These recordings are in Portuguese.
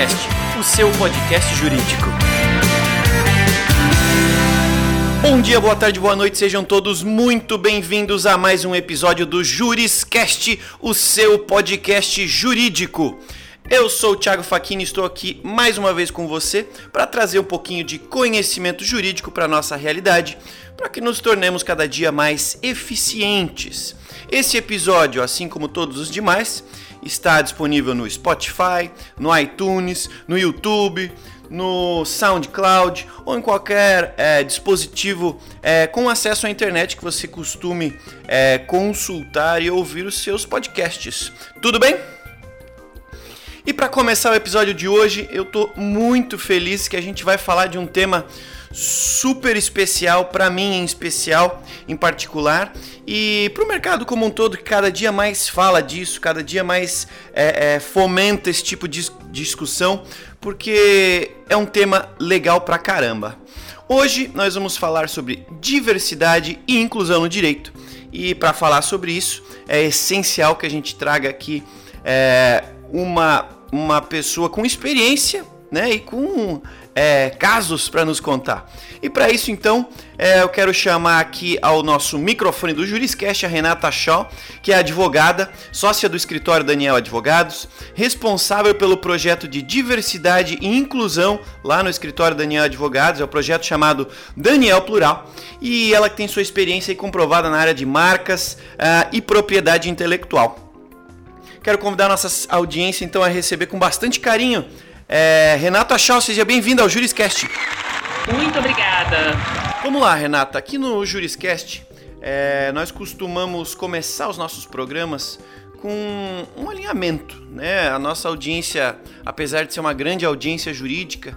Juriscast, o seu podcast jurídico. Bom dia, boa tarde, boa noite, sejam todos muito bem-vindos a mais um episódio do Juriscast, o seu podcast jurídico. Eu sou o Thiago Facchini e estou aqui mais uma vez com você para trazer um pouquinho de conhecimento jurídico para a nossa realidade, para que nos tornemos cada dia mais eficientes. Esse episódio, assim como todos os demais, está disponível no Spotify, no iTunes, no YouTube, no SoundCloud ou em qualquer é, dispositivo é, com acesso à internet que você costume é, consultar e ouvir os seus podcasts. Tudo bem? E para começar o episódio de hoje, eu tô muito feliz que a gente vai falar de um tema super especial para mim em especial, em particular, e para o mercado como um todo que cada dia mais fala disso, cada dia mais é, é, fomenta esse tipo de discussão, porque é um tema legal pra caramba. Hoje nós vamos falar sobre diversidade e inclusão no direito. E para falar sobre isso, é essencial que a gente traga aqui é, uma, uma pessoa com experiência né, e com é, casos para nos contar. E para isso, então, é, eu quero chamar aqui ao nosso microfone do Juriscast a Renata Shaw, que é advogada, sócia do escritório Daniel Advogados, responsável pelo projeto de diversidade e inclusão lá no escritório Daniel Advogados, é o projeto chamado Daniel Plural, e ela tem sua experiência comprovada na área de marcas uh, e propriedade intelectual. Quero convidar nossa audiência então a receber com bastante carinho é, Renata Shaw, seja bem-vinda ao Juriscast. Muito obrigada. Vamos lá, Renata. Aqui no Juriscast, é, nós costumamos começar os nossos programas com um alinhamento, né? A nossa audiência, apesar de ser uma grande audiência jurídica,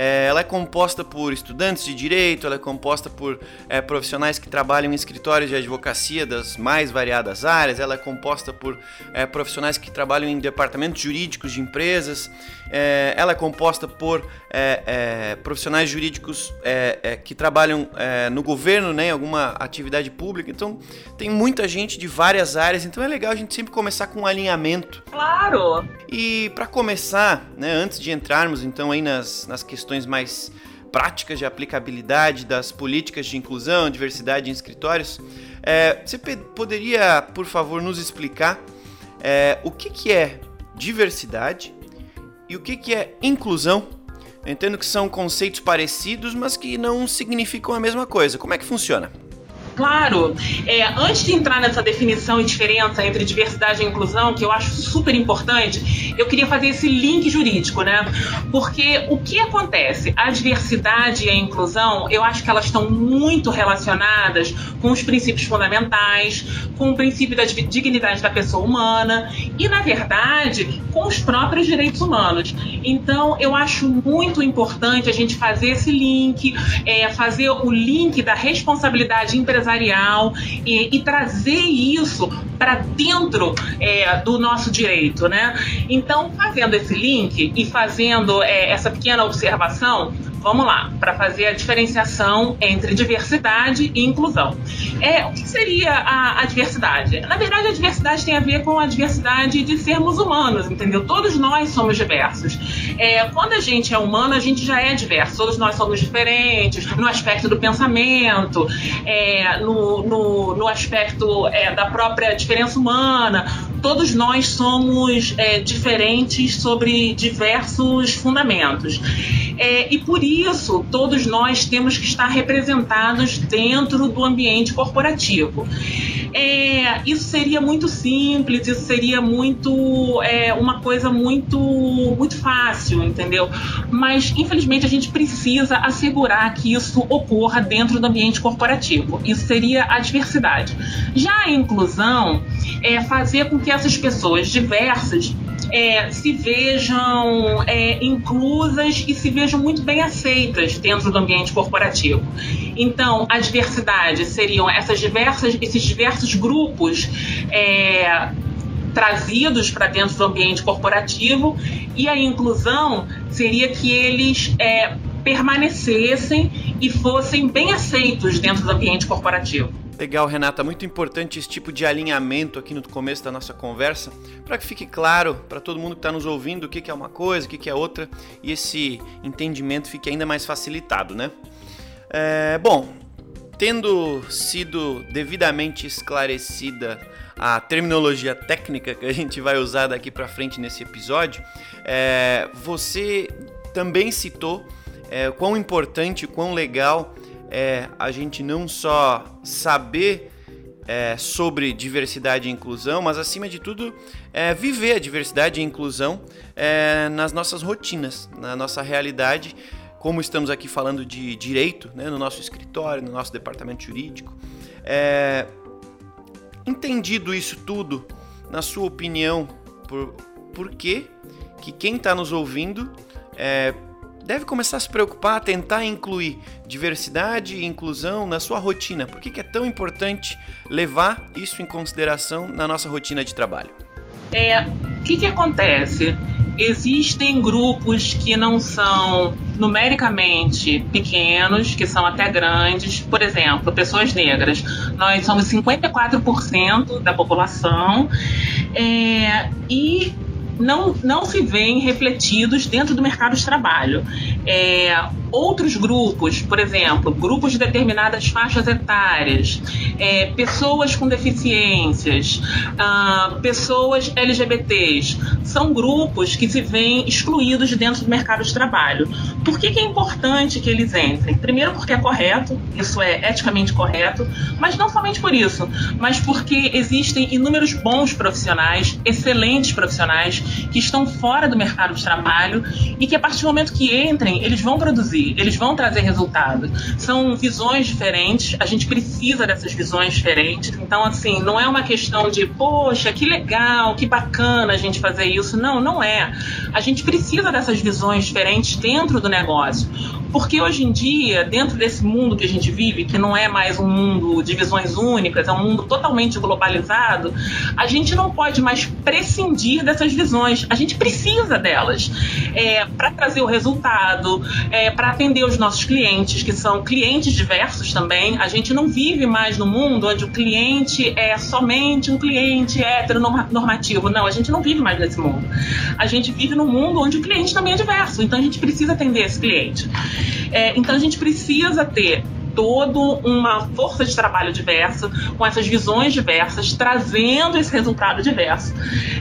é, ela é composta por estudantes de direito, ela é composta por é, profissionais que trabalham em escritórios de advocacia das mais variadas áreas, ela é composta por é, profissionais que trabalham em departamentos jurídicos de empresas, é, ela é composta por é, é, profissionais jurídicos que trabalham no governo, né, em alguma atividade pública. Então, tem muita gente de várias áreas, então é legal a gente sempre começar com um alinhamento. Claro! E para começar, né, antes de entrarmos então aí nas, nas questões questões mais práticas de aplicabilidade das políticas de inclusão, diversidade em escritórios. É, você poderia, por favor, nos explicar é, o que, que é diversidade e o que, que é inclusão? Eu entendo que são conceitos parecidos, mas que não significam a mesma coisa. Como é que funciona? Claro, é, antes de entrar nessa definição e diferença entre diversidade e inclusão, que eu acho super importante, eu queria fazer esse link jurídico, né? Porque o que acontece? A diversidade e a inclusão, eu acho que elas estão muito relacionadas com os princípios fundamentais, com o princípio da dignidade da pessoa humana e, na verdade, com os próprios direitos humanos. Então, eu acho muito importante a gente fazer esse link, é, fazer o link da responsabilidade empresarial empresarial e, e trazer isso para dentro é, do nosso direito, né? Então, fazendo esse link e fazendo é, essa pequena observação, Vamos lá, para fazer a diferenciação entre diversidade e inclusão. É, o que seria a, a, diversidade? Na verdade, a diversidade tem a ver com a diversidade de sermos humanos, entendeu? Todos nós somos diversos. É, quando a gente é humano, a gente já é diverso. Todos nós somos diferentes no aspecto do pensamento, é, no, no, no, aspecto é, da própria diferença humana. Todos nós somos é, diferentes sobre diversos fundamentos. É, e por isso, todos nós temos que estar representados dentro do ambiente corporativo. É, isso seria muito simples, isso seria muito é, uma coisa muito muito fácil, entendeu? Mas infelizmente a gente precisa assegurar que isso ocorra dentro do ambiente corporativo. Isso seria a diversidade. Já a inclusão é fazer com que essas pessoas diversas é, se vejam é, inclusas e se vejam muito bem aceitas dentro do ambiente corporativo. Então, a diversidade seriam essas diversas, esses diversos grupos é, trazidos para dentro do ambiente corporativo e a inclusão seria que eles é, permanecessem e fossem bem aceitos dentro do ambiente corporativo. Legal, Renata. Muito importante esse tipo de alinhamento aqui no começo da nossa conversa, para que fique claro para todo mundo que está nos ouvindo o que, que é uma coisa, o que, que é outra, e esse entendimento fique ainda mais facilitado, né? É, bom, tendo sido devidamente esclarecida a terminologia técnica que a gente vai usar daqui para frente nesse episódio, é, você também citou é, quão importante, quão legal é a gente não só saber é, sobre diversidade e inclusão, mas acima de tudo é, viver a diversidade e inclusão é, nas nossas rotinas, na nossa realidade, como estamos aqui falando de direito, né, no nosso escritório, no nosso departamento jurídico. É, entendido isso tudo, na sua opinião, por, por que, que quem está nos ouvindo é, deve começar a se preocupar, a tentar incluir diversidade e inclusão na sua rotina. Por que, que é tão importante levar isso em consideração na nossa rotina de trabalho? É, o que, que acontece? Existem grupos que não são numericamente pequenos, que são até grandes. Por exemplo, pessoas negras. Nós somos 54% da população é, e não, não se veem refletidos dentro do mercado de trabalho. É, outros grupos, por exemplo, grupos de determinadas faixas etárias, é, pessoas com deficiências, ah, pessoas LGBTs, são grupos que se veem excluídos de dentro do mercado de trabalho. Por que, que é importante que eles entrem? Primeiro, porque é correto, isso é eticamente correto, mas não somente por isso, mas porque existem inúmeros bons profissionais, excelentes profissionais, que estão fora do mercado de trabalho e que a partir do momento que entrem, eles vão produzir, eles vão trazer resultado. São visões diferentes, a gente precisa dessas visões diferentes. Então, assim, não é uma questão de, poxa, que legal, que bacana a gente fazer isso. Não, não é. A gente precisa dessas visões diferentes dentro do negócio. Porque hoje em dia, dentro desse mundo que a gente vive, que não é mais um mundo de visões únicas, é um mundo totalmente globalizado, a gente não pode mais prescindir dessas visões. A gente precisa delas é, para trazer o resultado, é, para atender os nossos clientes, que são clientes diversos também. A gente não vive mais no mundo onde o cliente é somente um cliente heteronormativo. Não, a gente não vive mais nesse mundo. A gente vive num mundo onde o cliente também é diverso. Então a gente precisa atender esse cliente. É, então a gente precisa ter toda uma força de trabalho diversa, com essas visões diversas, trazendo esse resultado diverso.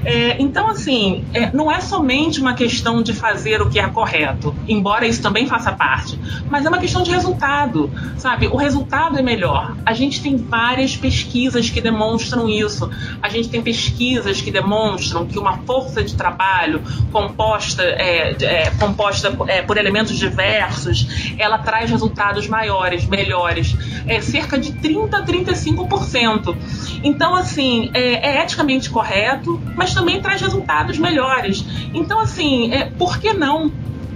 É, então, assim, é, não é somente uma questão de fazer o que é correto, embora isso também faça parte, mas é uma questão de resultado, sabe? O resultado é melhor. A gente tem várias pesquisas que demonstram isso. A gente tem pesquisas que demonstram que uma força de trabalho composta, é, é composta é, por elementos diversos, ela traz resultados maiores, melhores melhores, é cerca de 30 a 35%. Então, assim, é, é eticamente correto, mas também traz resultados melhores. Então, assim, é, por que não?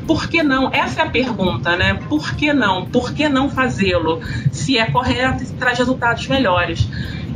Por que não? Essa é a pergunta, né? Por que não? Por que não fazê-lo? Se é correto e traz resultados melhores.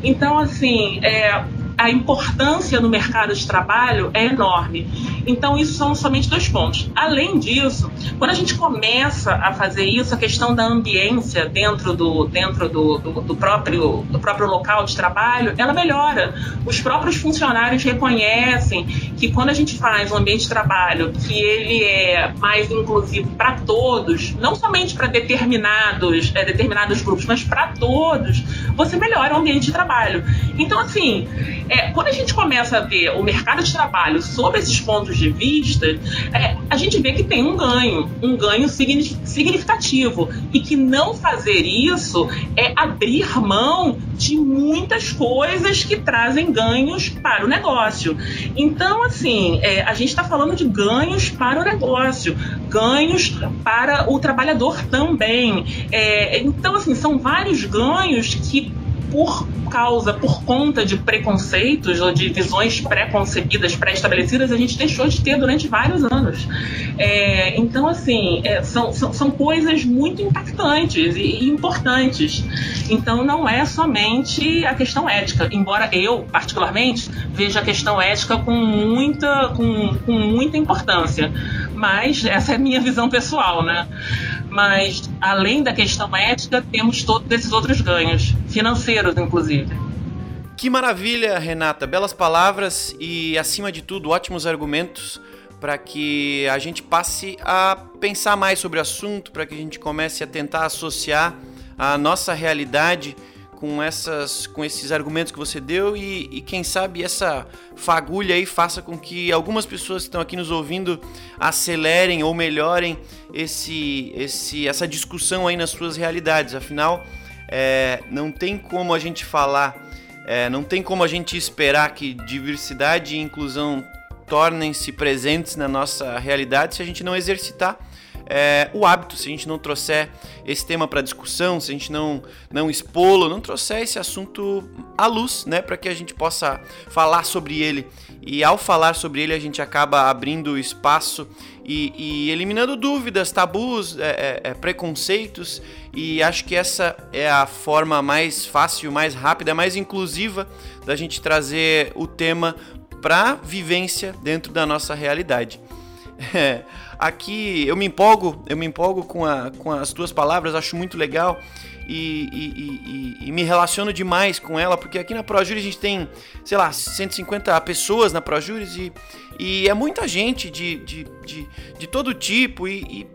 Então, assim, é, a importância no mercado de trabalho é enorme. Então, isso são somente dois pontos. Além disso, quando a gente começa a fazer isso, a questão da ambiência dentro do, dentro do, do, do próprio, do próprio local de trabalho, ela melhora. Os próprios funcionários reconhecem que quando a gente faz um ambiente de trabalho que ele é mais inclusivo para todos, não somente para determinados, é, determinados grupos, mas para todos, você melhora o ambiente de trabalho. Então, assim, é, quando a gente começa a ver o mercado de trabalho sob esses pontos de vista, é, a gente vê que tem um ganho, um ganho significativo. E que não fazer isso é abrir mão de muitas coisas que trazem ganhos para o negócio. Então, assim, é, a gente está falando de ganhos para o negócio, ganhos para o trabalhador também. É, então, assim, são vários ganhos que por causa, por conta de preconceitos ou de visões pré-concebidas, pré-estabelecidas, a gente deixou de ter durante vários anos. É, então, assim, é, são, são, são, coisas muito impactantes e, importantes. Então, não é somente a questão ética, embora eu, particularmente, veja a questão ética com muita, com, com muita importância Mas essa é a minha visão pessoal, né? Mas além da questão ética, temos todos esses outros ganhos, financeiros inclusive. Que maravilha, Renata! Belas palavras e, acima de tudo, ótimos argumentos para que a gente passe a pensar mais sobre o assunto, para que a gente comece a tentar associar a nossa realidade com, essas, com esses argumentos que você deu e, e, quem sabe essa fagulha aí faça com que algumas pessoas que estão aqui nos ouvindo acelerem ou melhorem esse, esse, essa discussão aí nas suas realidades. Afinal, é, não tem como a gente falar, é, não tem como a gente esperar que diversidade e inclusão tornem-se presentes na nossa realidade se a gente não exercitar é, o hábito, se a gente não trouxer esse tema para discussão, se a gente não, não expô-lo, não trouxer esse assunto à luz, né, para que a gente possa falar sobre ele. E ao falar sobre ele, a gente acaba abrindo espaço e, e eliminando dúvidas, tabus, é, é, é preconceitos. E acho que essa é a forma mais fácil, mais rápida, mais inclusiva da gente trazer o tema para vivência dentro da nossa realidade. É, aqui eu me empolgo, eu me empolgo com, a, com as tuas palavras, acho muito legal e, e, e, e, me relaciono demais com ela, porque aqui na ProJury a gente tem, sei lá, 150 pessoas na ProJury e, e é muita gente de, de, de, de todo tipo e,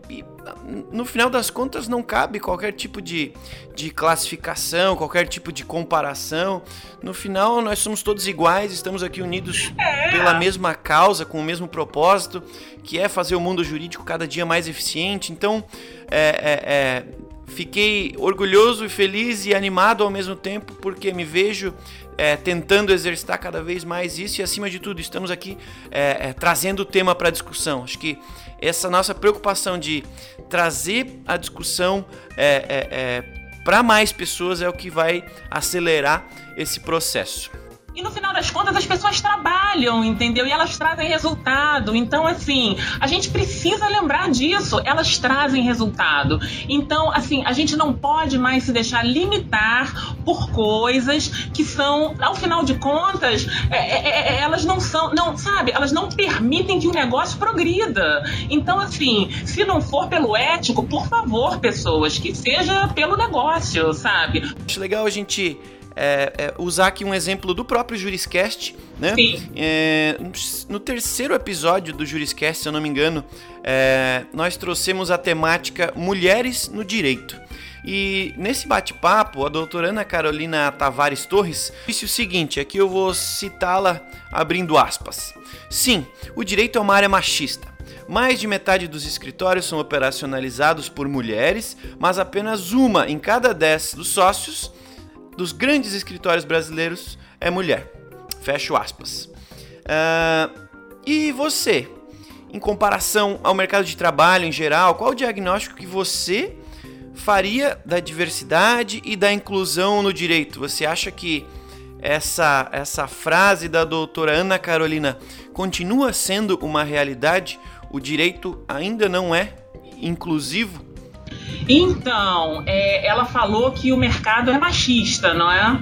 no final das contas não cabe qualquer tipo de, de classificação, qualquer tipo de comparação. No final nós somos todos iguais, estamos aqui unidos pela mesma causa, com o mesmo propósito, que é fazer o mundo jurídico cada dia mais eficiente. Então, é, é, é fiquei orgulhoso e feliz e animado ao mesmo tempo porque me vejo é, tentando exercitar cada vez mais isso e acima de tudo estamos aqui é, é, trazendo o tema para discussão. Acho que essa nossa preocupação de trazer a discussão é, é, é, para mais pessoas é o que vai acelerar esse processo. E no final das contas as pessoas trabalham, entendeu? E elas trazem resultado. Então, assim, a gente precisa lembrar disso. Elas trazem resultado. Então, assim, a gente não pode mais se deixar limitar por coisas que são, ao final de contas, é, é, é, é elas não são, não, sabe? Elas não permitem que o negócio progrida. Então, assim, se não for pelo ético, por favor, pessoas, que seja pelo negócio, sabe? Acho legal a gente é, é, usar aqui um exemplo do próprio Juriscast, né? É, no terceiro episódio do Juriscast, se eu não me engano, é, nós trouxemos a temática Mulheres no Direito. E nesse bate-papo, a doutora Ana Carolina Tavares Torres disse o seguinte: aqui eu vou citá-la abrindo aspas. Sim, o direito é uma área machista. Mais de metade dos escritórios são operacionalizados por mulheres, mas apenas uma em cada dez dos sócios dos grandes escritórios brasileiros é mulher. Fecho aspas. Uh, e você, em comparação ao mercado de trabalho em geral, qual o diagnóstico que você faria da diversidade e da inclusão no direito? Você acha que essa, essa frase da doutora Ana Carolina continua sendo uma realidade? O direito ainda não é inclusivo? Então, é, ela falou que o mercado é machista, não é?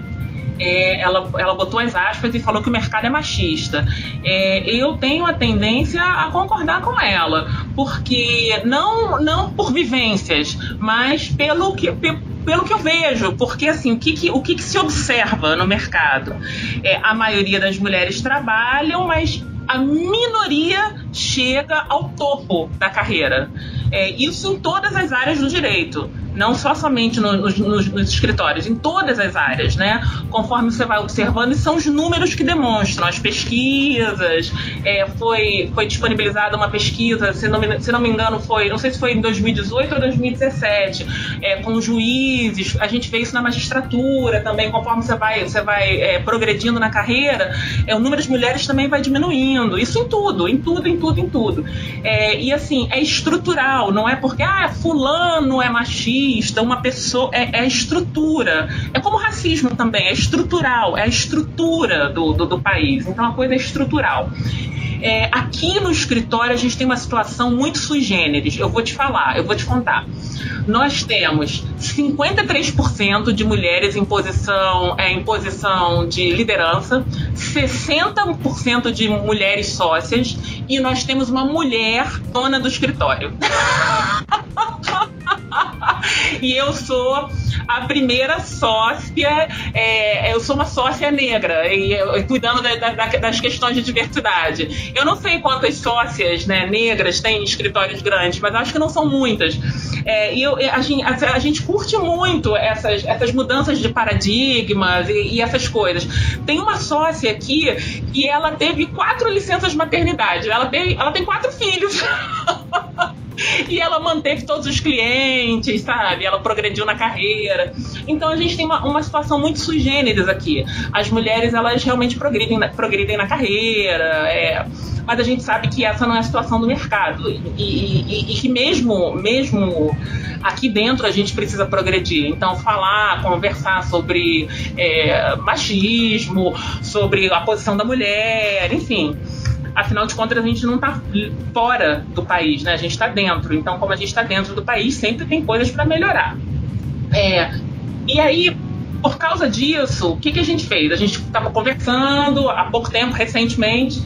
É, ela, ela botou as aspas e falou que o mercado é machista. É, eu tenho a tendência a concordar com ela, porque não, não por vivências, mas pelo que, pelo que eu vejo, porque assim, o que, que o que, que, se observa no mercado? É, a maioria das mulheres trabalham, mas a minoria chega ao topo da carreira. É, isso em todas as áreas do direito não só somente no, nos, nos, escritórios, em todas as áreas, né? Conforme você vai observando, e são os números que demonstram, as pesquisas. É, foi, foi disponibilizada uma pesquisa, se não, me, se não me engano, foi, não sei se foi em 2018 ou 2017, é, com juízes. A gente vê isso na magistratura também, conforme você vai, você vai é, progredindo na carreira, é, o número de mulheres também vai diminuindo. Isso em tudo, em tudo, em tudo, em tudo. É, e assim, é estrutural, não é porque ah, fulano é machista racista, uma pessoa. É, é, estrutura. É como racismo também, é estrutural, é a estrutura do, do, do país. Então a coisa é estrutural. É, aqui no escritório a gente tem uma situação muito sui generis. Eu vou te falar, eu vou te contar. Nós temos 53% de mulheres em posição, é, em posição de liderança, 60% de mulheres sócias e nós temos uma mulher dona do escritório. e eu sou a primeira sócia, é, eu sou uma sócia negra, e, cuidando da, da, das questões de diversidade. Eu não sei quantas sócias né, negras têm escritórios grandes, mas acho que não são muitas. É, e eu, a, gente, a, a, gente curte muito essas, essas mudanças de paradigmas e, e, essas coisas. Tem uma sócia aqui que ela teve quatro licenças maternidade. Ela, teve, ela tem quatro filhos. e ela manteve todos os clientes, sabe? Ela progrediu na carreira. Então a gente tem uma, uma situação muito sui generis aqui. As mulheres, elas realmente progredem, progredem na carreira, é, mas a gente sabe que essa não é a situação do mercado. E, e, e, que mesmo, mesmo aqui dentro a gente precisa progredir. Então, falar, conversar sobre é, machismo, sobre a posição da mulher, enfim afinal de contas a gente não está fora do país, né? A gente está dentro. Então, como a gente está dentro do país, sempre tem coisas para melhorar. É, e aí, por causa disso, o que, que a gente fez? A gente estava conversando há pouco tempo, recentemente,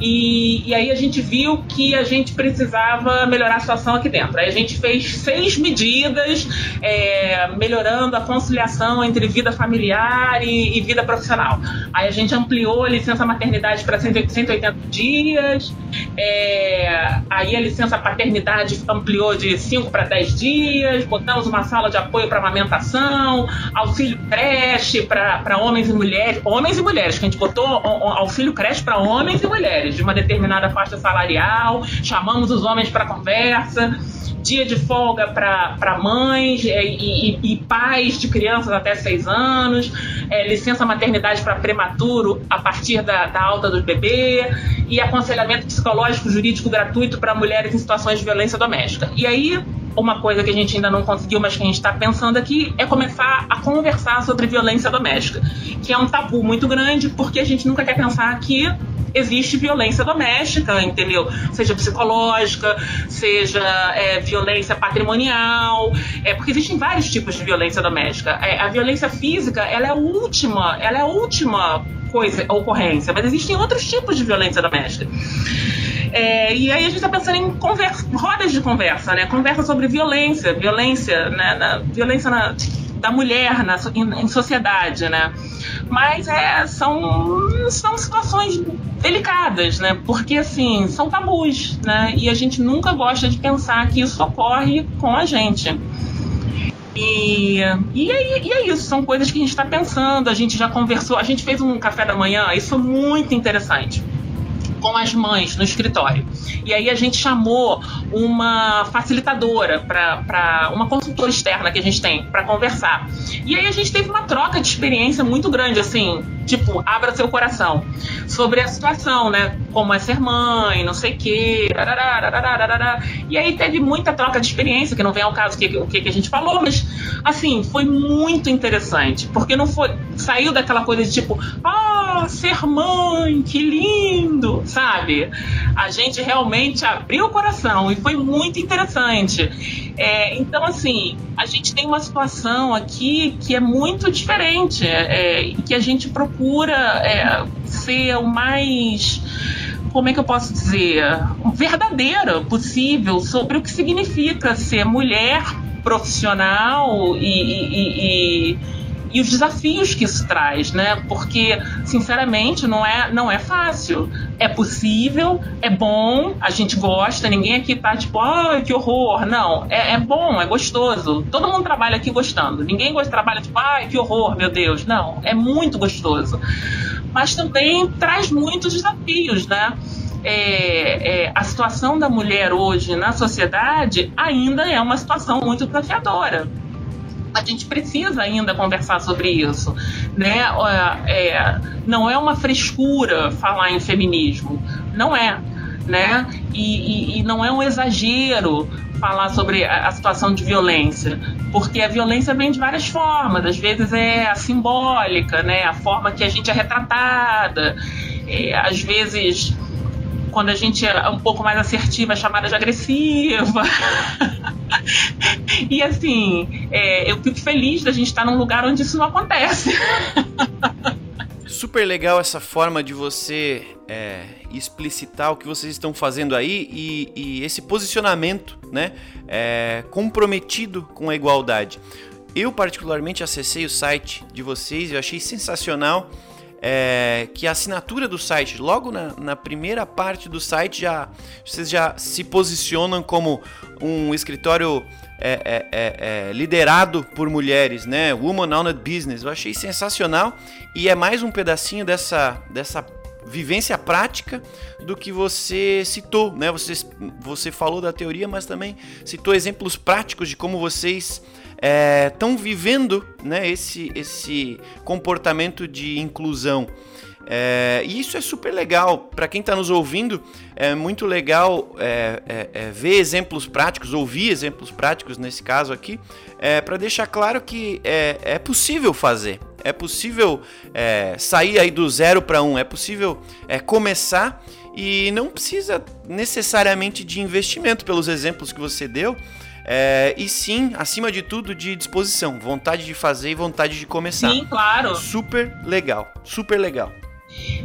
e, e, aí a gente viu que a gente precisava melhorar a situação aqui dentro. Aí a gente fez seis medidas é, melhorando a conciliação entre vida familiar e, e, vida profissional. Aí a gente ampliou a licença maternidade para 180 dias, é, aí a licença paternidade ampliou de 5 para 10 dias, botamos uma sala de apoio para amamentação, auxílio creche para homens e mulheres, homens e mulheres, que a gente botou auxílio creche para homens e mulheres de uma determinada faixa salarial, chamamos os homens para conversa, dia de folga para mães e, e, e, pais de crianças até seis anos, é, licença maternidade para prematuro a partir da, da alta do bebê e aconselhamento psicológico jurídico gratuito para mulheres em situações de violência doméstica. E aí uma coisa que a gente ainda não conseguiu, mas que a gente está pensando aqui, é começar a conversar sobre violência doméstica, que é um tabu muito grande, porque a gente nunca quer pensar que existe violência doméstica, entendeu? Seja psicológica, seja é, violência patrimonial, é, porque existem vários tipos de violência doméstica. É, a violência física, ela é a última, ela é a última coisa, ocorrência, mas existem outros tipos de violência doméstica. É, e aí a gente está pensando em conversa, rodas de conversa, né? Conversa sobre violência, violência, né? Na, violência na, da mulher na, em, em sociedade, né? Mas é, são, são situações delicadas, né? Porque assim, são tabus, né? E a gente nunca gosta de pensar que isso ocorre com a gente. E, e, é, e é isso, são coisas que a gente está pensando, a gente já conversou, a gente fez um café da manhã, isso foi muito interessante com as mães no escritório. E aí a gente chamou uma facilitadora para uma consultora externa que a gente tem para conversar. E aí a gente teve uma troca de experiência muito grande, assim, tipo, abra seu coração sobre a situação, né? Como é ser mãe, não sei o quê. E aí teve muita troca de experiência, que não vem ao caso o que, que a gente falou, mas assim, foi muito interessante, porque não foi. Saiu daquela coisa de tipo, ah, ser mãe, que lindo, sabe? A gente realmente abriu o coração e foi muito interessante. É, então, assim, a gente tem uma situação aqui que é muito diferente, é, que a gente procura é, ser o mais como é que eu posso dizer, verdadeira possível sobre o que significa ser mulher profissional e, e, e, e, os desafios que isso traz, né? Porque, sinceramente, não é, não é fácil. É possível, é bom, a gente gosta, ninguém aqui tá tipo, ai, que horror. Não, é, é bom, é gostoso. Todo mundo trabalha aqui gostando. Ninguém gosta, trabalha tipo, ai, que horror, meu Deus. Não, é muito gostoso. Mas também traz muitos desafios, né? é, é, a situação da mulher hoje na sociedade ainda é uma situação muito desafiadora. A gente precisa ainda conversar sobre isso, né? É, não é uma frescura falar em feminismo, não é, né? E, e, e não é um exagero falar sobre a, situação de violência, porque a violência vem de várias formas. Às vezes é a simbólica, né? A forma que a gente é retratada. É, às vezes quando a gente é um pouco mais assertiva, é chamada de agressiva. e assim, é, eu fico feliz da gente estar num lugar onde isso não acontece. Super legal essa forma de você é, explicitar o que vocês estão fazendo aí e, e esse posicionamento né, é, comprometido com a igualdade. Eu, particularmente, acessei o site de vocês e achei sensacional é, que a assinatura do site, logo na, na, primeira parte do site, já vocês já se posicionam como um escritório é, é, é, é liderado por mulheres, né? Woman Owned Business. Eu achei sensacional e é mais um pedacinho dessa, dessa vivência prática do que você citou, né? Você, você falou da teoria, mas também citou exemplos práticos de como vocês estão é, vivendo né, esse, esse comportamento de inclusão. É, e isso é super legal. Para quem está nos ouvindo, é muito legal é, é, é, ver exemplos práticos, ouvir exemplos práticos nesse caso aqui, é, para deixar claro que é, é, possível fazer. É possível sair aí do zero para um, é possível começar e não precisa necessariamente de investimento pelos exemplos que você deu. É, e sim, acima de tudo, de disposição, vontade de fazer e vontade de começar. Sim, claro. Super legal, super legal.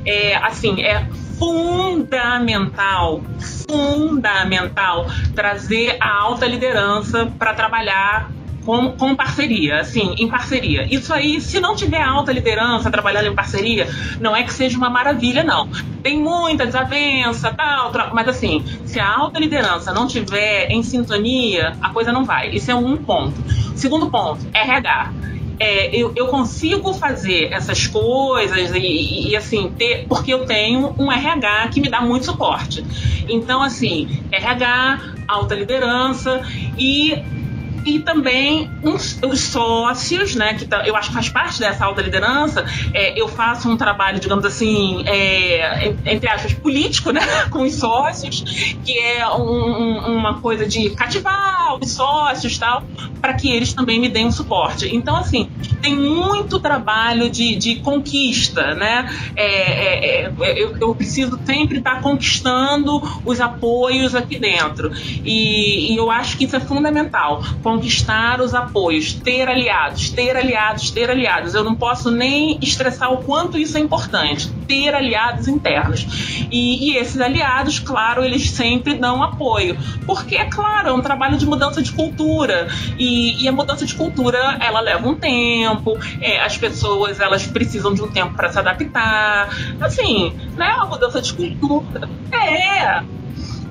É, assim, é fundamental, fundamental trazer a alta liderança para trabalhar com, com parceria, assim, em parceria. Isso aí, se não tiver alta liderança trabalhando em parceria, não é que seja uma maravilha, não. Tem muita desavença, tal, mas assim, se a alta liderança não tiver em sintonia, a coisa não vai. Isso é um ponto. Segundo ponto, RH. É, eu, eu, consigo fazer essas coisas e, e, e, assim, ter, porque eu tenho um RH que me dá muito suporte. Então, assim, RH, alta liderança e e também uns, os sócios, né, que tá, eu acho que faz parte dessa alta liderança. É, eu faço um trabalho, digamos assim, é, entre aspas, político, né, com os sócios, que é um, uma coisa de cativar os sócios tal, para que eles também me deem um suporte. Então, assim, tem muito trabalho de, de conquista, né? É, é, é eu, eu, preciso sempre estar conquistando os apoios aqui dentro. E, e eu acho que isso é fundamental conquistar os apoios, ter aliados, ter aliados, ter aliados. Eu não posso nem estressar o quanto isso é importante, ter aliados internos. E, e esses aliados, claro, eles sempre dão apoio, porque é claro, é um trabalho de mudança de cultura e, e a mudança de cultura ela leva um tempo, é, as pessoas elas precisam de um tempo para se adaptar, assim, né? A mudança de cultura é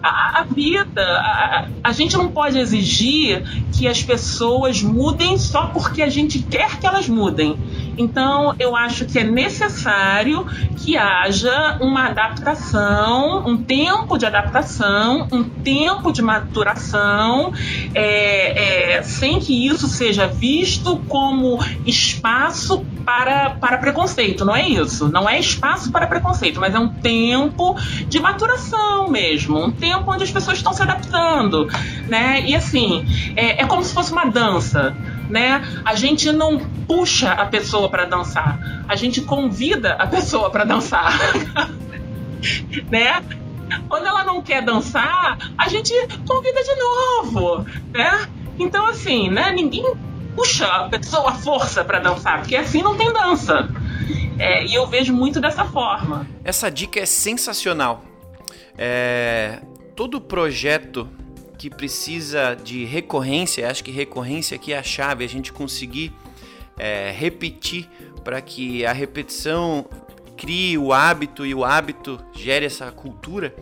a, a vida. A, a, gente não pode exigir que as pessoas mudem só porque a gente quer que elas mudem. Então, eu acho que é necessário que haja uma adaptação, um tempo de adaptação, um tempo de maturação, é, é, sem que isso seja visto como espaço para, para preconceito. Não é isso. Não é espaço para preconceito, mas é um tempo de maturação mesmo, um tempo onde as pessoas estão se adaptando, né? E assim, é, é como se fosse uma dança né? A gente não puxa a pessoa para dançar, a gente convida a pessoa para dançar, né? Quando ela não quer dançar, a gente convida de novo, né? Então assim, né? Ninguém puxa a pessoa à força para dançar, porque assim não tem dança. É, e eu vejo muito dessa forma. Essa dica é sensacional. É, todo projeto que precisa de recorrência, acho que recorrência aqui é a chave, a gente conseguir é, repetir para que a repetição crie o hábito e o hábito gere essa cultura,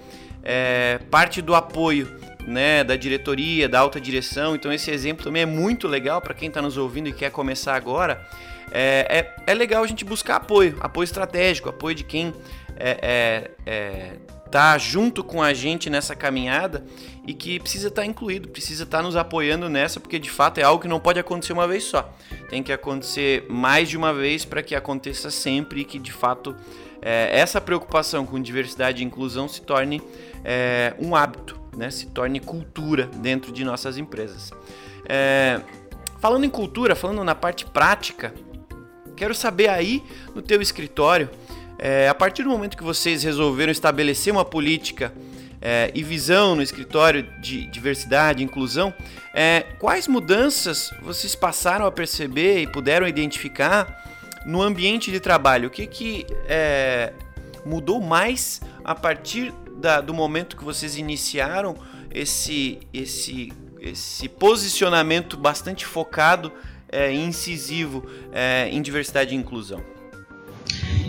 é, parte do apoio né, da diretoria, da alta direção. Então esse exemplo também é muito legal para quem está nos ouvindo e quer começar agora. É, é, é, legal a gente buscar apoio, apoio estratégico, apoio de quem é, é, é tá junto com a gente nessa caminhada e que precisa estar tá incluído, precisa estar tá nos apoiando nessa, porque de fato é algo que não pode acontecer uma vez só. Tem que acontecer mais de uma vez para que aconteça sempre e que de fato é, essa preocupação com diversidade e inclusão se torne é, um hábito, né? se torne cultura dentro de nossas empresas. É, falando em cultura, falando na parte prática, quero saber aí no teu escritório é, a partir do momento que vocês resolveram estabelecer uma política é, e visão no escritório de diversidade e inclusão, é, quais mudanças vocês passaram a perceber e puderam identificar no ambiente de trabalho, o que, que é, mudou mais a partir da, do momento que vocês iniciaram esse, esse, esse posicionamento bastante focado é, incisivo é, em diversidade e inclusão?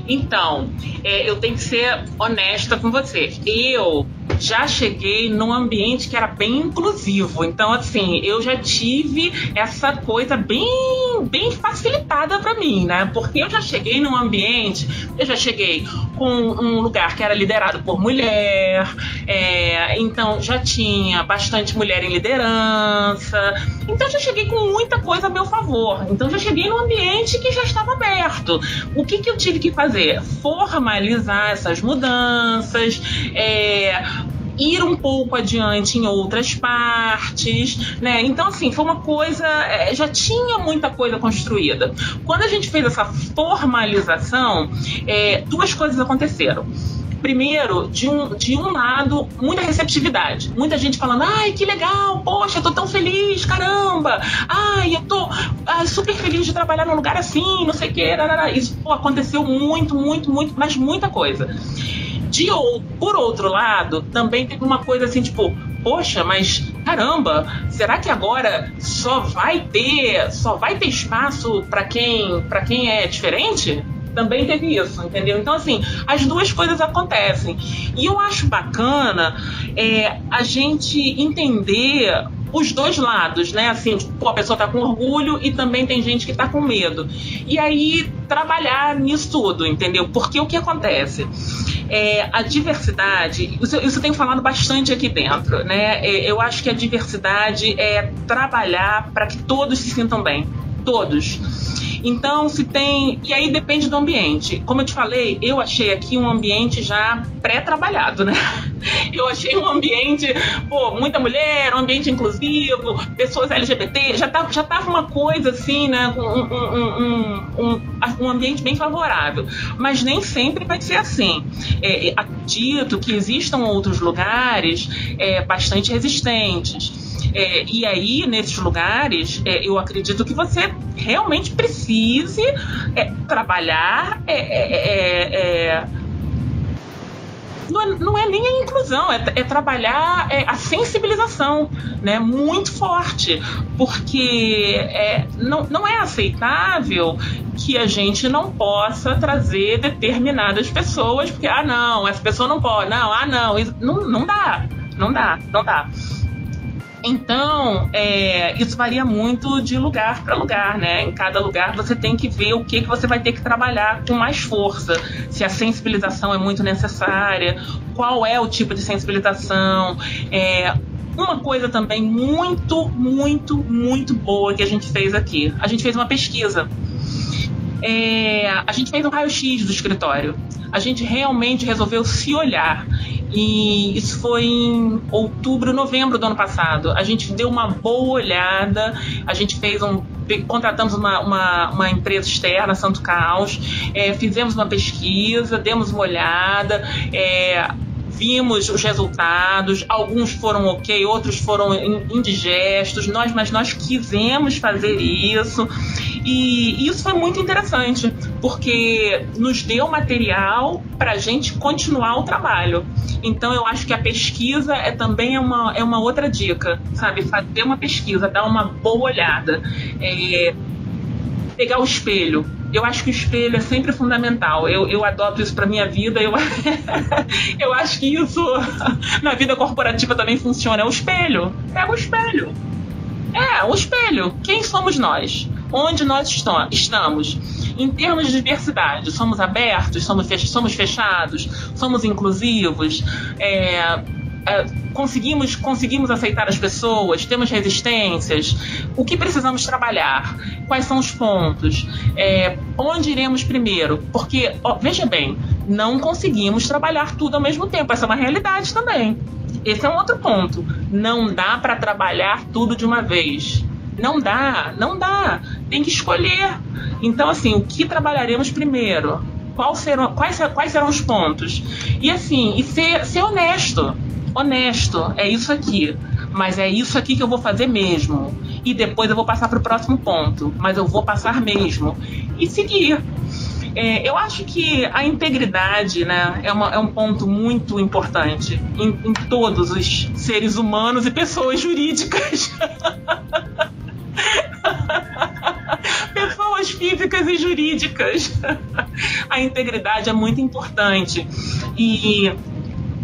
Então, é, eu tenho que ser honesta com você. Eu já cheguei num ambiente que era bem inclusivo. Então, assim, eu já tive essa coisa bem, bem facilitada para mim, né? Porque eu já cheguei num ambiente, eu já cheguei com um lugar que era liderado por mulher, é, então já tinha bastante mulher em liderança. Então, já cheguei com muita coisa a meu favor. Então, já cheguei num ambiente que já estava aberto. O que, que eu tive que fazer? Formalizar essas mudanças, é, ir um pouco adiante em outras partes, né? Então, assim, foi uma coisa. É, já tinha muita coisa construída. Quando a gente fez essa formalização, é, duas coisas aconteceram primeiro, de um, de um lado, muita receptividade. Muita gente falando, ai, que legal, poxa, tô tão feliz, caramba, ai, eu tô ai, super feliz de trabalhar num lugar assim, não sei o que, isso pô, aconteceu muito, muito, muito, mas muita coisa. De, por outro lado, também teve uma coisa assim, tipo, poxa, mas caramba, será que agora só vai ter, só vai ter espaço para quem, para quem é diferente? Também teve isso, entendeu? Então, assim, as duas coisas acontecem. E eu acho bacana é, a gente entender os dois lados, né? Assim, tipo, a pessoa tá com orgulho e também tem gente que tá com medo. E aí trabalhar nisso tudo, entendeu? Porque o que acontece? É, a diversidade, isso, isso eu tenho falado bastante aqui dentro, né? É, eu acho que a diversidade é trabalhar para que todos se sintam bem. Todos então, se tem. E aí depende do ambiente. Como eu te falei, eu achei aqui um ambiente já pré-trabalhado, né? Eu achei um ambiente, pô, muita mulher, um ambiente inclusivo, pessoas LGBT, já tava, já tava uma coisa assim, né? Um, um, um, um ambiente bem favorável. Mas nem sempre vai ser assim. É, é acredito que existam outros lugares é, bastante resistentes. É, e aí, nesses lugares, é, eu acredito que você realmente precise é, trabalhar. É, é, é, não, é, não é nem a inclusão, é, é trabalhar a sensibilização né, muito forte, porque não, não é aceitável que a gente não possa trazer determinadas pessoas, porque, ah, não, essa pessoa não pode, não, ah, não, não, não dá, não dá, não dá. Então, é, isso varia muito de lugar para lugar, né? Em cada lugar você tem que ver o que, que você vai ter que trabalhar com mais força. Se a sensibilização é muito necessária, qual é o tipo de sensibilização. É, uma coisa também muito, muito, muito boa que a gente fez aqui. A gente fez uma pesquisa. É, a gente fez um raio-x do escritório. A gente realmente resolveu se olhar. E isso foi em outubro, novembro do ano passado. A gente deu uma boa olhada, a gente fez um. Contratamos uma, uma, uma empresa externa, Santo Caos, é, fizemos uma pesquisa, demos uma olhada. É, vimos os resultados, alguns foram ok, outros foram indigestos, nós, mas nós quisemos fazer isso. E isso foi muito interessante, porque nos deu material para a gente continuar o trabalho. Então eu acho que a pesquisa é também uma, é uma outra dica, sabe? Fazer uma pesquisa, dar uma boa olhada. É, pegar o espelho. Eu acho que o espelho é sempre fundamental. Eu, eu adoto isso para minha vida. Eu, eu acho que isso na vida corporativa também funciona. É o espelho. Pega o espelho. É, o espelho. Quem somos nós? Onde nós estamos? Em termos de diversidade, somos abertos, somos, fechados, somos inclusivos, é, é, conseguimos, conseguimos aceitar as pessoas, temos resistências, o que precisamos trabalhar, quais são os pontos, é, onde iremos primeiro, porque, ó, veja bem, não conseguimos trabalhar tudo ao mesmo tempo, essa é uma realidade também. Esse é um outro ponto. Não dá para trabalhar tudo de uma vez. Não dá, não dá. Tem que escolher. Então, assim, o que trabalharemos primeiro? Qual serão, quais, quais serão os pontos? E assim, e ser, ser honesto. Honesto, é isso aqui. Mas é isso aqui que eu vou fazer mesmo. e depois eu vou passar para o próximo ponto, mas eu vou passar mesmo e seguir. É, eu acho que a integridade né, é, uma, é um ponto muito importante em, em todos os seres humanos e pessoas jurídicas. pessoas físicas e jurídicas. A integridade é muito importante. E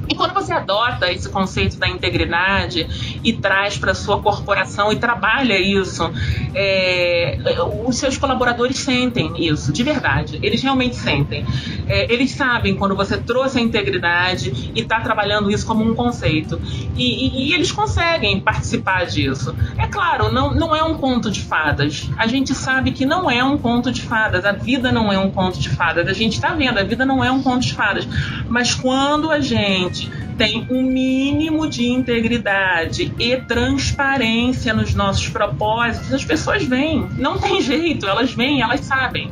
e quando você adota esse conceito da integridade e traz para sua corporação e trabalha isso, é, os seus colaboradores sentem isso, de verdade. Eles realmente sentem. É, eles sabem quando você trouxe a integridade e está trabalhando isso como um conceito. E, e, e, eles conseguem participar disso. É claro, não, não é um conto de fadas. A gente sabe que não é um conto de fadas. A vida não é um conto de fadas. A gente está vendo, a vida não é um conto de fadas. Mas quando a gente tem um mínimo de integridade e transparência nos nossos propósitos, as pessoas vêm. Não tem jeito, elas vêm, elas sabem.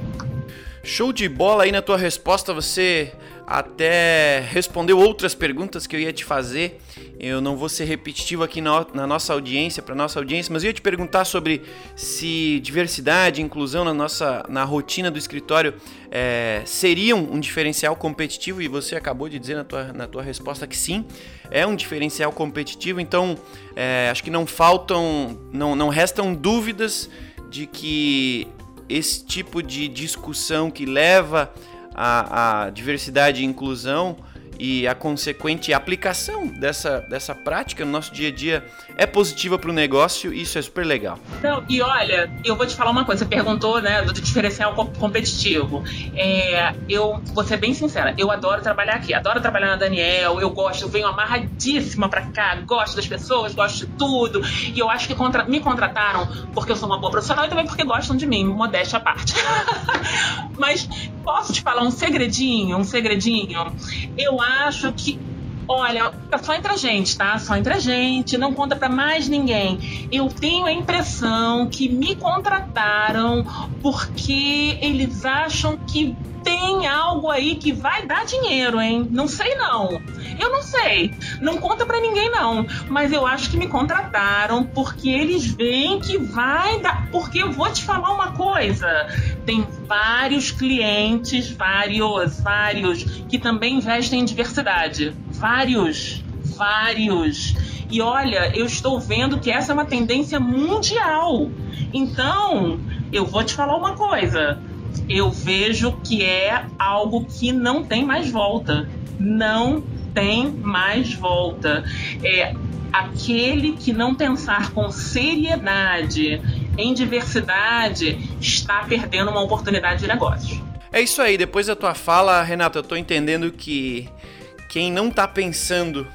Show de bola aí na tua resposta, você até respondeu outras perguntas que eu ia te fazer. Eu não vou ser repetitivo aqui na, na nossa audiência, para nossa audiência, mas eu ia te perguntar sobre se diversidade, inclusão na nossa na rotina do escritório é, seriam um diferencial competitivo e você acabou de dizer na tua, na tua resposta que sim, é um diferencial competitivo. Então, é, acho que não faltam, não, não restam dúvidas de que esse tipo de discussão que leva a, a diversidade e inclusão e a consequente aplicação dessa, dessa prática no nosso dia a dia é positiva para o negócio e isso é super legal. Não, e olha, eu vou te falar uma coisa. Você perguntou, né, do diferencial competitivo. É, eu vou ser bem sincera, eu adoro trabalhar aqui, adoro trabalhar na Daniel, eu gosto, eu venho amarradíssima para cá, gosto das pessoas, gosto de tudo. E eu acho que contra, me contrataram porque eu sou uma boa profissional e também porque gostam de mim, modéstia à parte. Mas posso te falar um segredinho, um segredinho? Eu acho que Olha, tá só entre a gente, tá? Só entre a gente, não conta para mais ninguém. Eu tenho a impressão que me contrataram porque eles acham que tem algo aí que vai dar dinheiro, hein? Não sei não. Eu não sei. Não conta para ninguém não. Mas eu acho que me contrataram porque eles veem que vai dar. Porque eu vou te falar uma coisa. Tem vários clientes, vários, vários, que também investem em diversidade. Vários, vários. E olha, eu estou vendo que essa é uma tendência mundial. Então, eu vou te falar uma coisa eu vejo que é algo que não tem mais volta. Não tem mais volta. É aquele que não pensar com seriedade em diversidade está perdendo uma oportunidade de negócio. É isso aí. Depois da tua fala, Renato, eu estou entendendo que quem não está pensando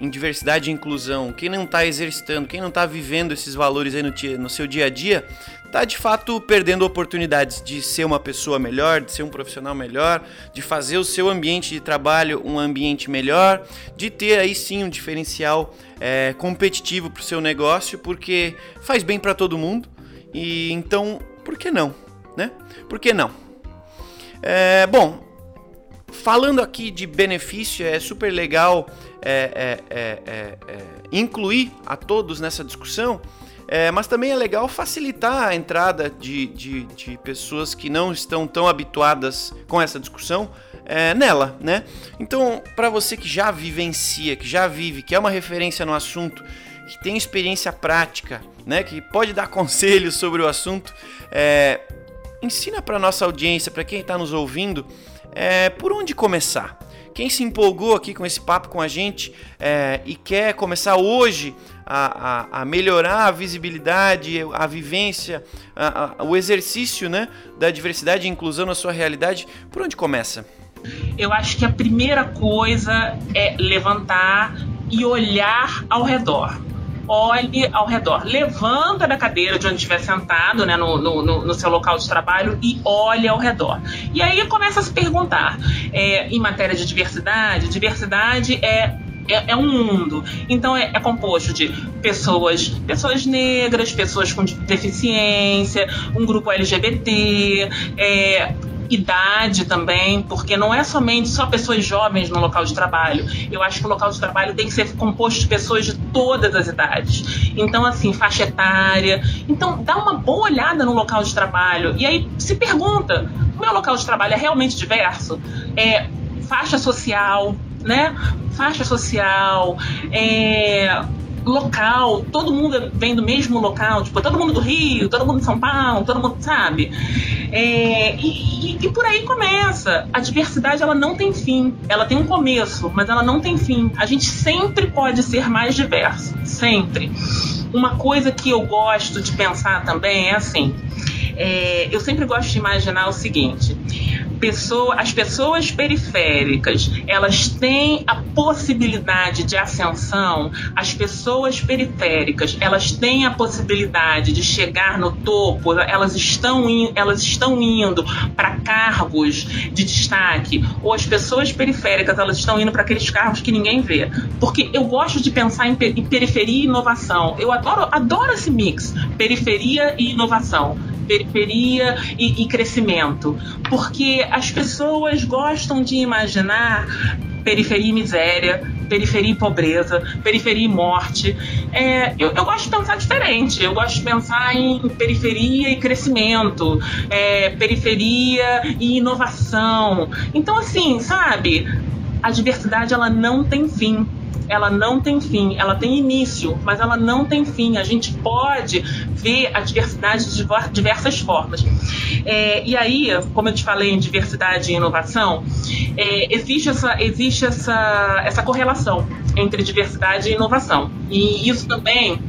em diversidade e inclusão, quem não está exercitando, quem não está vivendo esses valores aí no, no seu dia a dia, tá de fato perdendo oportunidades de ser uma pessoa melhor, de ser um profissional melhor, de fazer o seu ambiente de trabalho um ambiente melhor, de ter aí sim um diferencial é, competitivo para o seu negócio, porque faz bem para todo mundo. E então, por que não, né? Por que não? É, bom, falando aqui de benefício, é super legal é, é, é, é, é incluir a todos nessa discussão é, mas também é legal facilitar a entrada de, de, de pessoas que não estão tão habituadas com essa discussão é, nela, né? Então, para você que já vivencia, que já vive, que é uma referência no assunto, que tem experiência prática, né? Que pode dar conselhos sobre o assunto, é, ensina para nossa audiência, para quem está nos ouvindo, é, por onde começar. Quem se empolgou aqui com esse papo com a gente é, e quer começar hoje a, a, a, melhorar a visibilidade, a vivência, a, o exercício né, da diversidade e inclusão na sua realidade, por onde começa? Eu acho que a primeira coisa é levantar e olhar ao redor olhe ao redor. Levanta da cadeira de onde estiver sentado, né, no, no, no, seu local de trabalho e olhe ao redor. E aí começa a se perguntar, é, em matéria de diversidade, diversidade é é, é, um mundo. Então é, é, composto de pessoas, pessoas negras, pessoas com deficiência, um grupo LGBT, é, idade também, porque não é somente só pessoas jovens no local de trabalho. Eu acho que o local de trabalho tem que ser composto de pessoas de todas as idades. Então, assim, faixa etária. Então, dá uma boa olhada no local de trabalho e aí se pergunta: o meu local de trabalho é realmente diverso? É faixa social, né? Faixa social, é local, todo mundo vem do mesmo local, tipo, todo mundo do Rio, todo mundo de São Paulo, todo mundo, sabe? É, e, e, e, por aí começa. A diversidade ela não tem fim. Ela tem um começo, mas ela não tem fim. A gente sempre pode ser mais diverso, sempre. Uma coisa que eu gosto de pensar também é assim. É, eu sempre gosto de imaginar o seguinte: pessoa, as pessoas periféricas elas têm a possibilidade de ascensão, as pessoas periféricas elas têm a possibilidade de chegar no topo, elas estão, in, elas estão indo para cargos de destaque, ou as pessoas periféricas elas estão indo para aqueles cargos que ninguém vê. Porque eu gosto de pensar em, em periferia e inovação. Eu adoro, adoro esse mix, periferia e inovação periferia e, e crescimento. Porque as pessoas gostam de imaginar periferia e miséria, periferia e pobreza, periferia e morte. É, eu, eu, gosto de pensar diferente. Eu gosto de pensar em periferia e crescimento, é, periferia e inovação. Então, assim, sabe? A diversidade ela não tem fim ela não tem fim, ela tem início, mas ela não tem fim. A gente pode ver a diversidade de diversas formas. É, e aí, como eu te falei em diversidade e inovação, é, existe, essa, existe essa, essa correlação entre diversidade e inovação. E isso também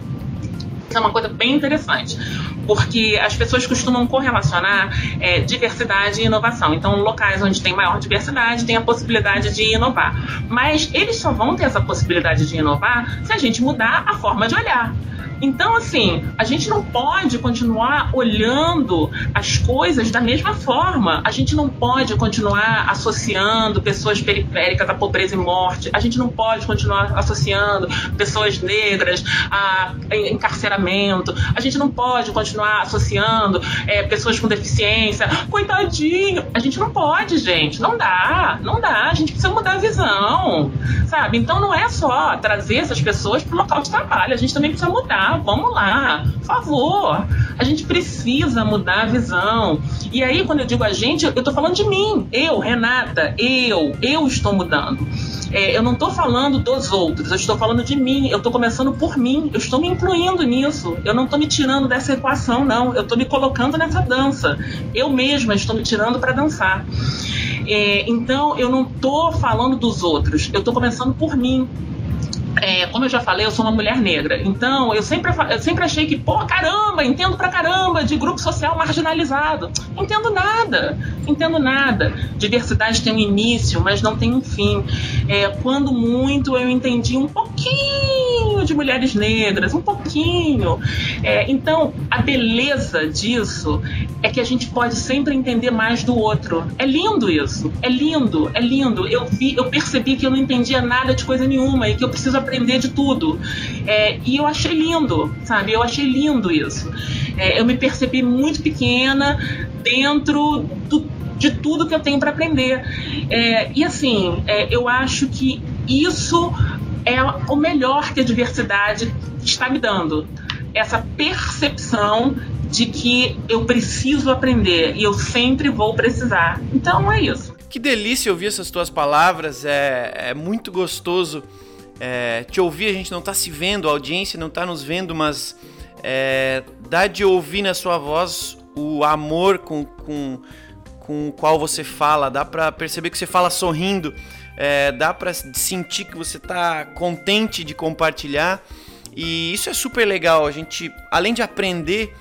é uma coisa bem interessante porque as pessoas costumam correlacionar é, diversidade e inovação. Então, locais onde tem maior diversidade tem a possibilidade de inovar. Mas eles só vão ter essa possibilidade de inovar se a gente mudar a forma de olhar. Então, assim, a gente não pode continuar olhando as coisas da mesma forma. A gente não pode continuar associando pessoas periféricas à pobreza e morte. A gente não pode continuar associando pessoas negras a encarceramento. A gente não pode continuar associando é, pessoas com deficiência. Coitadinho. A gente não pode, gente. Não dá. Não dá. A gente precisa mudar a visão. Sabe? Então não é só trazer essas pessoas para o local de trabalho. A gente também precisa mudar vamos lá, por favor. A gente precisa mudar a visão. E aí, quando eu digo a gente, eu estou falando de mim, eu, Renata, eu, eu estou mudando. É, eu não estou falando dos outros, eu estou falando de mim, eu estou começando por mim, eu estou me incluindo nisso, eu não estou me tirando dessa equação, não, eu estou me colocando nessa dança. Eu mesma estou me tirando para dançar. É, então, eu não estou falando dos outros, eu estou começando por mim é, como eu já falei, eu sou uma mulher negra. Então, eu sempre, eu sempre achei que, pô, caramba, entendo pra caramba de grupo social marginalizado. Entendo nada, entendo nada. Diversidade tem um início, mas não tem um fim. É, quando muito, eu entendi um pouquinho de mulheres negras, um pouquinho. É, então, a beleza disso é que a gente pode sempre entender mais do outro. É lindo isso, é lindo, é lindo. Eu vi, eu percebi que eu não entendia nada de coisa nenhuma e que eu preciso aprender de tudo. É, e eu achei lindo, sabe? Eu achei lindo isso. É, eu me percebi muito pequena dentro do, de tudo que eu tenho para aprender. É, e assim, é, eu acho que isso é o melhor que a diversidade está me dando. Essa percepção de que eu preciso aprender e eu sempre vou precisar. Então é isso. Que delícia ouvir essas tuas palavras, é, é muito gostoso é, te ouvir, a gente não está se vendo, a audiência não está nos vendo, mas é, dá de ouvir na sua voz o amor com, com, com o qual você fala, dá para perceber que você fala sorrindo, é, dá para sentir que você está contente de compartilhar. E isso é super legal. A gente, além de aprender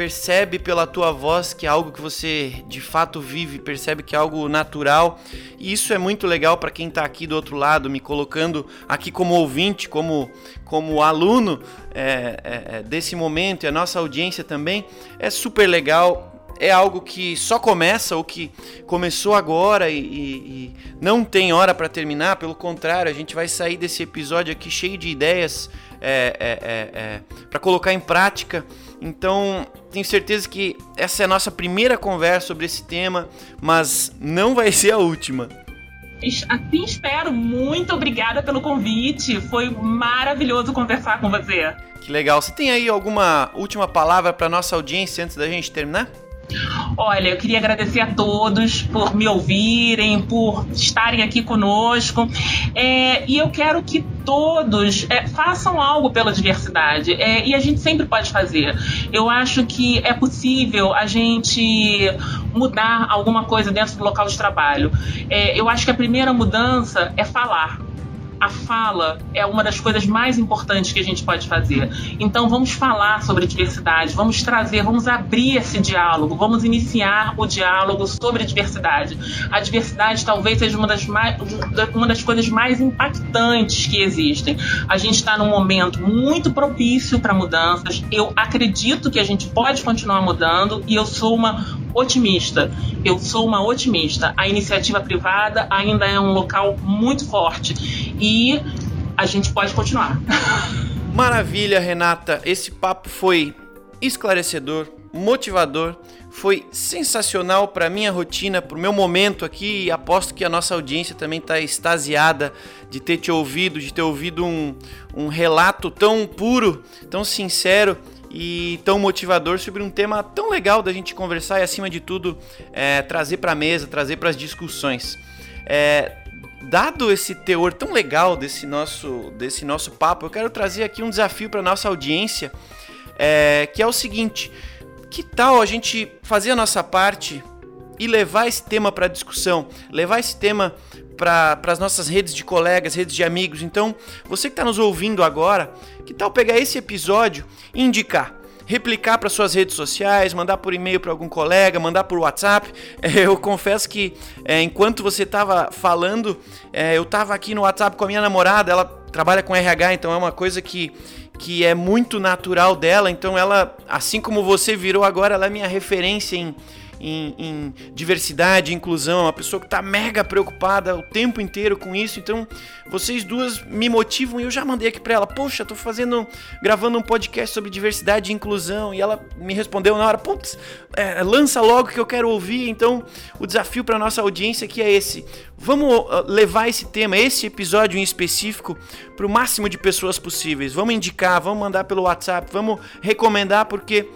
percebe pela tua voz que é algo que você de fato vive, percebe que é algo natural. E isso é muito legal para quem está aqui do outro lado, me colocando aqui como ouvinte, como, como aluno é, é, é, desse momento e a nossa audiência também. É super legal. É algo que só começa ou que começou agora e, e, e não tem hora para terminar. Pelo contrário, a gente vai sair desse episódio aqui cheio de ideias é, é, é, é para colocar em prática. Então, tenho certeza que essa é a nossa primeira conversa sobre esse tema, mas não vai ser a última. Assim espero. Muito obrigada pelo convite. Foi maravilhoso conversar com você. Que legal. Você tem aí alguma última palavra para nossa audiência antes da gente terminar? Olha, eu queria agradecer a todos por me ouvirem, por estarem aqui conosco. É, e eu quero que todos é, façam algo pela diversidade. É, e a gente sempre pode fazer. Eu acho que é possível a gente mudar alguma coisa dentro do local de trabalho. É, eu acho que a primeira mudança é falar a fala é uma das coisas mais importantes que a gente pode fazer. Então vamos falar sobre diversidade, vamos trazer, vamos abrir esse diálogo, vamos iniciar o diálogo sobre diversidade. A diversidade talvez seja uma das, mais, uma das coisas mais impactantes que existem. A gente está num momento muito propício para mudanças. Eu acredito que a gente pode continuar mudando e eu sou uma otimista. Eu sou uma otimista. A iniciativa privada ainda é um local muito forte e a gente pode continuar. Maravilha, Renata. Esse papo foi esclarecedor, motivador, foi sensacional para minha rotina, para o meu momento aqui. E aposto que a nossa audiência também está extasiada de ter te ouvido, de ter ouvido um, um relato tão puro, tão sincero e tão motivador sobre um tema tão legal da gente conversar e, acima de tudo, é, trazer para a mesa, trazer para as discussões. É, dado esse teor tão legal desse nosso, desse nosso papo, eu quero trazer aqui um desafio para nossa audiência, é, que é o seguinte: que tal a gente fazer a nossa parte e levar esse tema para discussão, levar esse tema para as nossas redes de colegas, redes de amigos. Então, você que está nos ouvindo agora, que tal pegar esse episódio e indicar? replicar para suas redes sociais, mandar por e-mail para algum colega, mandar por WhatsApp. É, eu confesso que é, enquanto você estava falando, é, eu estava aqui no WhatsApp com a minha namorada, ela trabalha com RH, então é uma coisa que, que é muito natural dela. Então ela, assim como você virou agora, ela é minha referência em em, em diversidade, inclusão, uma pessoa que está mega preocupada o tempo inteiro com isso. Então, vocês duas me motivam e eu já mandei aqui para ela: Poxa, tô fazendo, gravando um podcast sobre diversidade e inclusão. E ela me respondeu na hora: Putz, é, lança logo que eu quero ouvir. Então, o desafio para nossa audiência aqui é esse: vamos uh, levar esse tema, esse episódio em específico, para o máximo de pessoas possíveis. Vamos indicar, vamos mandar pelo WhatsApp, vamos recomendar, porque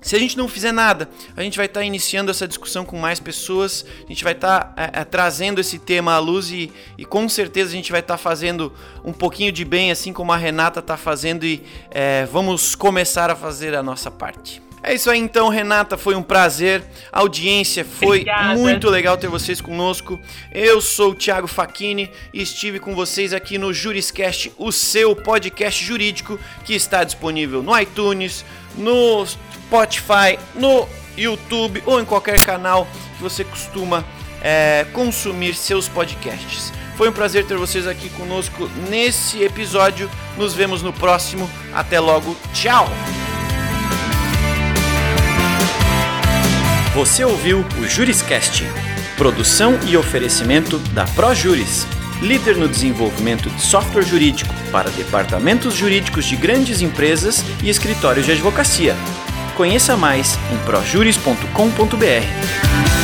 se a gente não fizer nada, a gente vai estar tá iniciando essa discussão com mais pessoas, a gente vai estar tá, é, é, trazendo esse tema à luz e, e, com certeza a gente vai estar tá fazendo um pouquinho de bem, assim como a Renata está fazendo, e é, vamos começar a fazer a nossa parte. É isso aí então, Renata, foi um prazer. A audiência foi Obrigada. muito legal ter vocês conosco. Eu sou o Thiago Facchini e estive com vocês aqui no Juriscast, o seu podcast jurídico que está disponível no iTunes, no Spotify, no YouTube ou em qualquer canal que você costuma é, consumir seus podcasts. Foi um prazer ter vocês aqui conosco nesse episódio. Nos vemos no próximo. Até logo. Tchau! Você ouviu o Juriscast, produção e oferecimento da ProJuris, líder no desenvolvimento de software jurídico para departamentos jurídicos de grandes empresas e escritórios de advocacia. Conheça mais em projuris.com.br.